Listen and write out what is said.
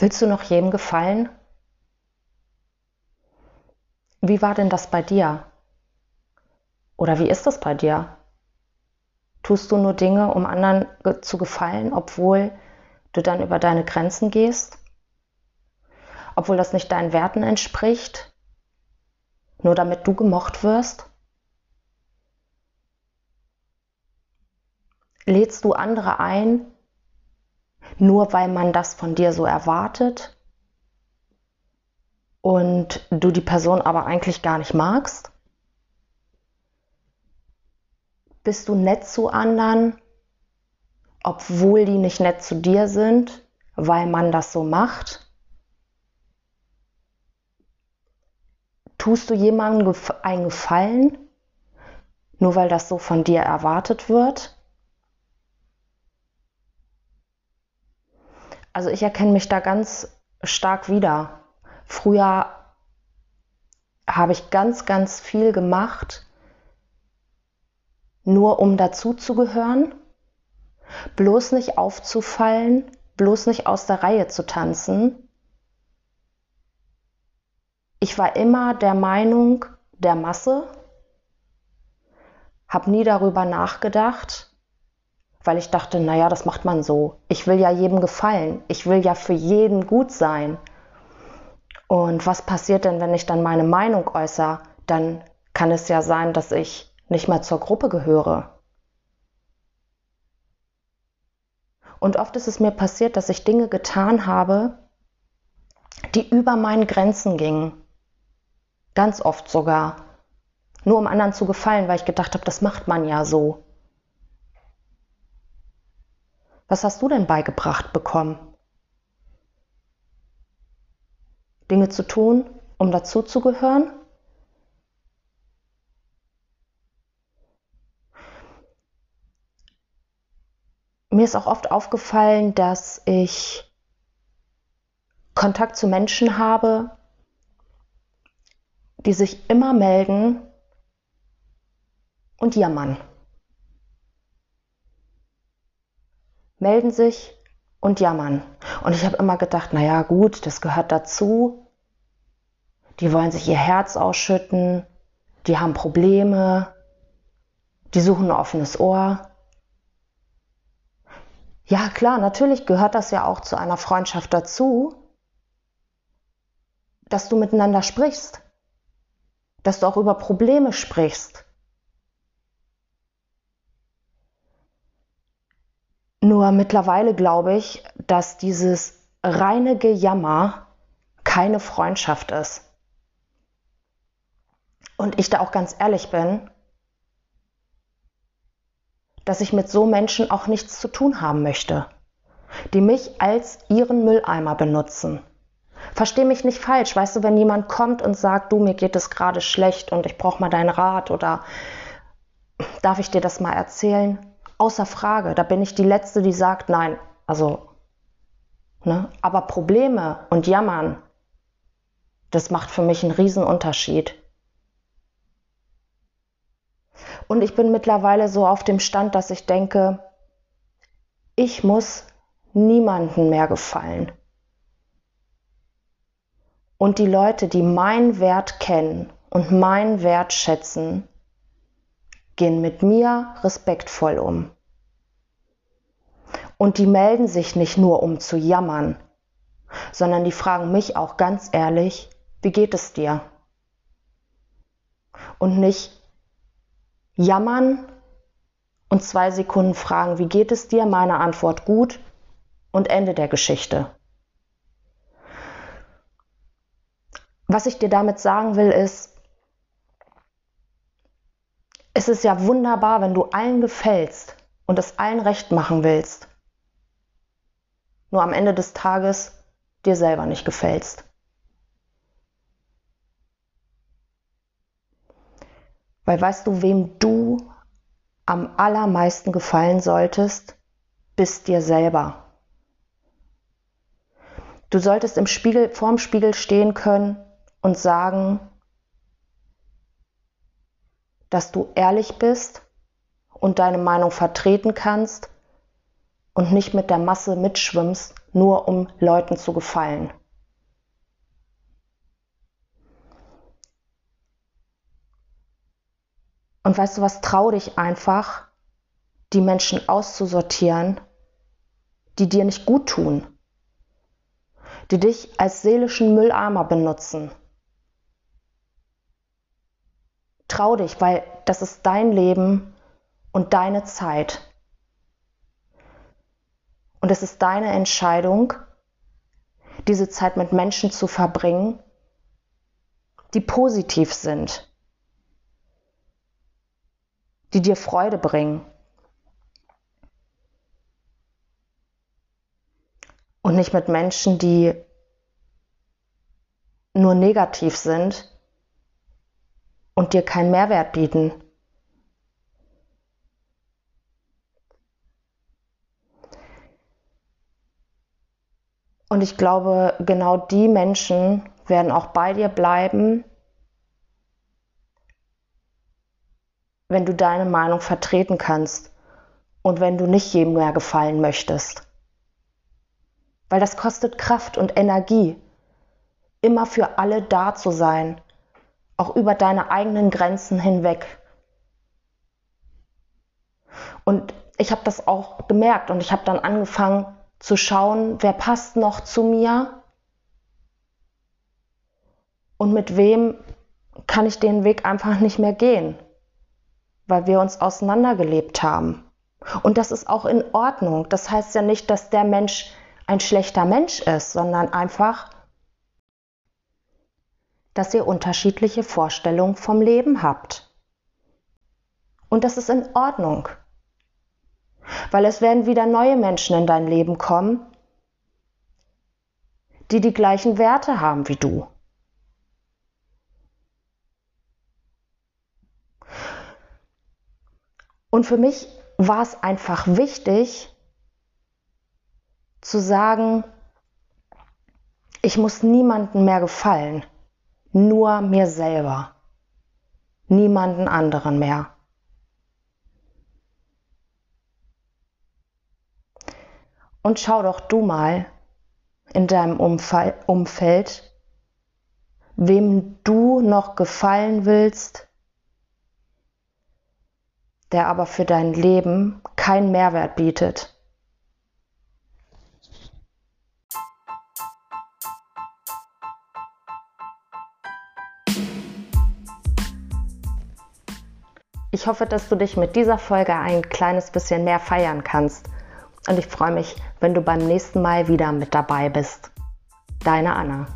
Willst du noch jedem gefallen? Wie war denn das bei dir? Oder wie ist das bei dir? Tust du nur Dinge, um anderen zu gefallen, obwohl du dann über deine Grenzen gehst? Obwohl das nicht deinen Werten entspricht? Nur damit du gemocht wirst? Lädst du andere ein, nur weil man das von dir so erwartet und du die Person aber eigentlich gar nicht magst? Bist du nett zu anderen, obwohl die nicht nett zu dir sind, weil man das so macht? Tust du jemandem einen Gefallen, nur weil das so von dir erwartet wird? Also ich erkenne mich da ganz stark wieder. Früher habe ich ganz, ganz viel gemacht, nur um dazuzugehören, bloß nicht aufzufallen, bloß nicht aus der Reihe zu tanzen. Ich war immer der Meinung der Masse, habe nie darüber nachgedacht, weil ich dachte, naja, das macht man so. Ich will ja jedem gefallen. Ich will ja für jeden gut sein. Und was passiert denn, wenn ich dann meine Meinung äußere? Dann kann es ja sein, dass ich nicht mehr zur Gruppe gehöre. Und oft ist es mir passiert, dass ich Dinge getan habe, die über meinen Grenzen gingen. Ganz oft sogar. Nur um anderen zu gefallen, weil ich gedacht habe, das macht man ja so. Was hast du denn beigebracht bekommen? Dinge zu tun, um dazuzugehören? Mir ist auch oft aufgefallen, dass ich Kontakt zu Menschen habe, die sich immer melden und jammern. Melden sich und jammern. Und ich habe immer gedacht, naja gut, das gehört dazu. Die wollen sich ihr Herz ausschütten, die haben Probleme, die suchen ein offenes Ohr. Ja klar, natürlich gehört das ja auch zu einer Freundschaft dazu, dass du miteinander sprichst, dass du auch über Probleme sprichst, Nur mittlerweile glaube ich, dass dieses reine Gejammer keine Freundschaft ist. Und ich da auch ganz ehrlich bin, dass ich mit so Menschen auch nichts zu tun haben möchte, die mich als ihren Mülleimer benutzen. Versteh mich nicht falsch, weißt du, wenn jemand kommt und sagt, du, mir geht es gerade schlecht und ich brauche mal deinen Rat oder darf ich dir das mal erzählen? Außer Frage. Da bin ich die Letzte, die sagt, nein, also, ne? aber Probleme und Jammern, das macht für mich einen Riesenunterschied. Und ich bin mittlerweile so auf dem Stand, dass ich denke, ich muss niemanden mehr gefallen. Und die Leute, die meinen Wert kennen und meinen Wert schätzen, gehen mit mir respektvoll um. Und die melden sich nicht nur, um zu jammern, sondern die fragen mich auch ganz ehrlich, wie geht es dir? Und nicht jammern und zwei Sekunden fragen, wie geht es dir? Meine Antwort gut und Ende der Geschichte. Was ich dir damit sagen will, ist, es ist ja wunderbar, wenn du allen gefällst und es allen recht machen willst. Nur am Ende des Tages dir selber nicht gefällst. Weil weißt du, wem du am allermeisten gefallen solltest, bist dir selber. Du solltest im Spiegel, vorm Spiegel stehen können und sagen, dass du ehrlich bist und deine Meinung vertreten kannst und nicht mit der Masse mitschwimmst, nur um Leuten zu gefallen. Und weißt du was, trau dich einfach, die Menschen auszusortieren, die dir nicht gut tun, die dich als seelischen Mülleimer benutzen. Trau dich, weil das ist dein Leben und deine Zeit. Und es ist deine Entscheidung, diese Zeit mit Menschen zu verbringen, die positiv sind, die dir Freude bringen. Und nicht mit Menschen, die nur negativ sind und dir keinen Mehrwert bieten. Und ich glaube, genau die Menschen werden auch bei dir bleiben, wenn du deine Meinung vertreten kannst und wenn du nicht jedem mehr gefallen möchtest. Weil das kostet Kraft und Energie, immer für alle da zu sein, auch über deine eigenen Grenzen hinweg. Und ich habe das auch gemerkt und ich habe dann angefangen zu schauen, wer passt noch zu mir und mit wem kann ich den Weg einfach nicht mehr gehen weil wir uns auseinandergelebt haben. Und das ist auch in Ordnung. Das heißt ja nicht, dass der Mensch ein schlechter Mensch ist, sondern einfach, dass ihr unterschiedliche Vorstellungen vom Leben habt. Und das ist in Ordnung. Weil es werden wieder neue Menschen in dein Leben kommen, die die gleichen Werte haben wie du. Und für mich war es einfach wichtig zu sagen, ich muss niemandem mehr gefallen, nur mir selber, niemanden anderen mehr. Und schau doch du mal in deinem Umfeld, wem du noch gefallen willst, der aber für dein Leben keinen Mehrwert bietet. Ich hoffe, dass du dich mit dieser Folge ein kleines bisschen mehr feiern kannst. Und ich freue mich, wenn du beim nächsten Mal wieder mit dabei bist. Deine Anna.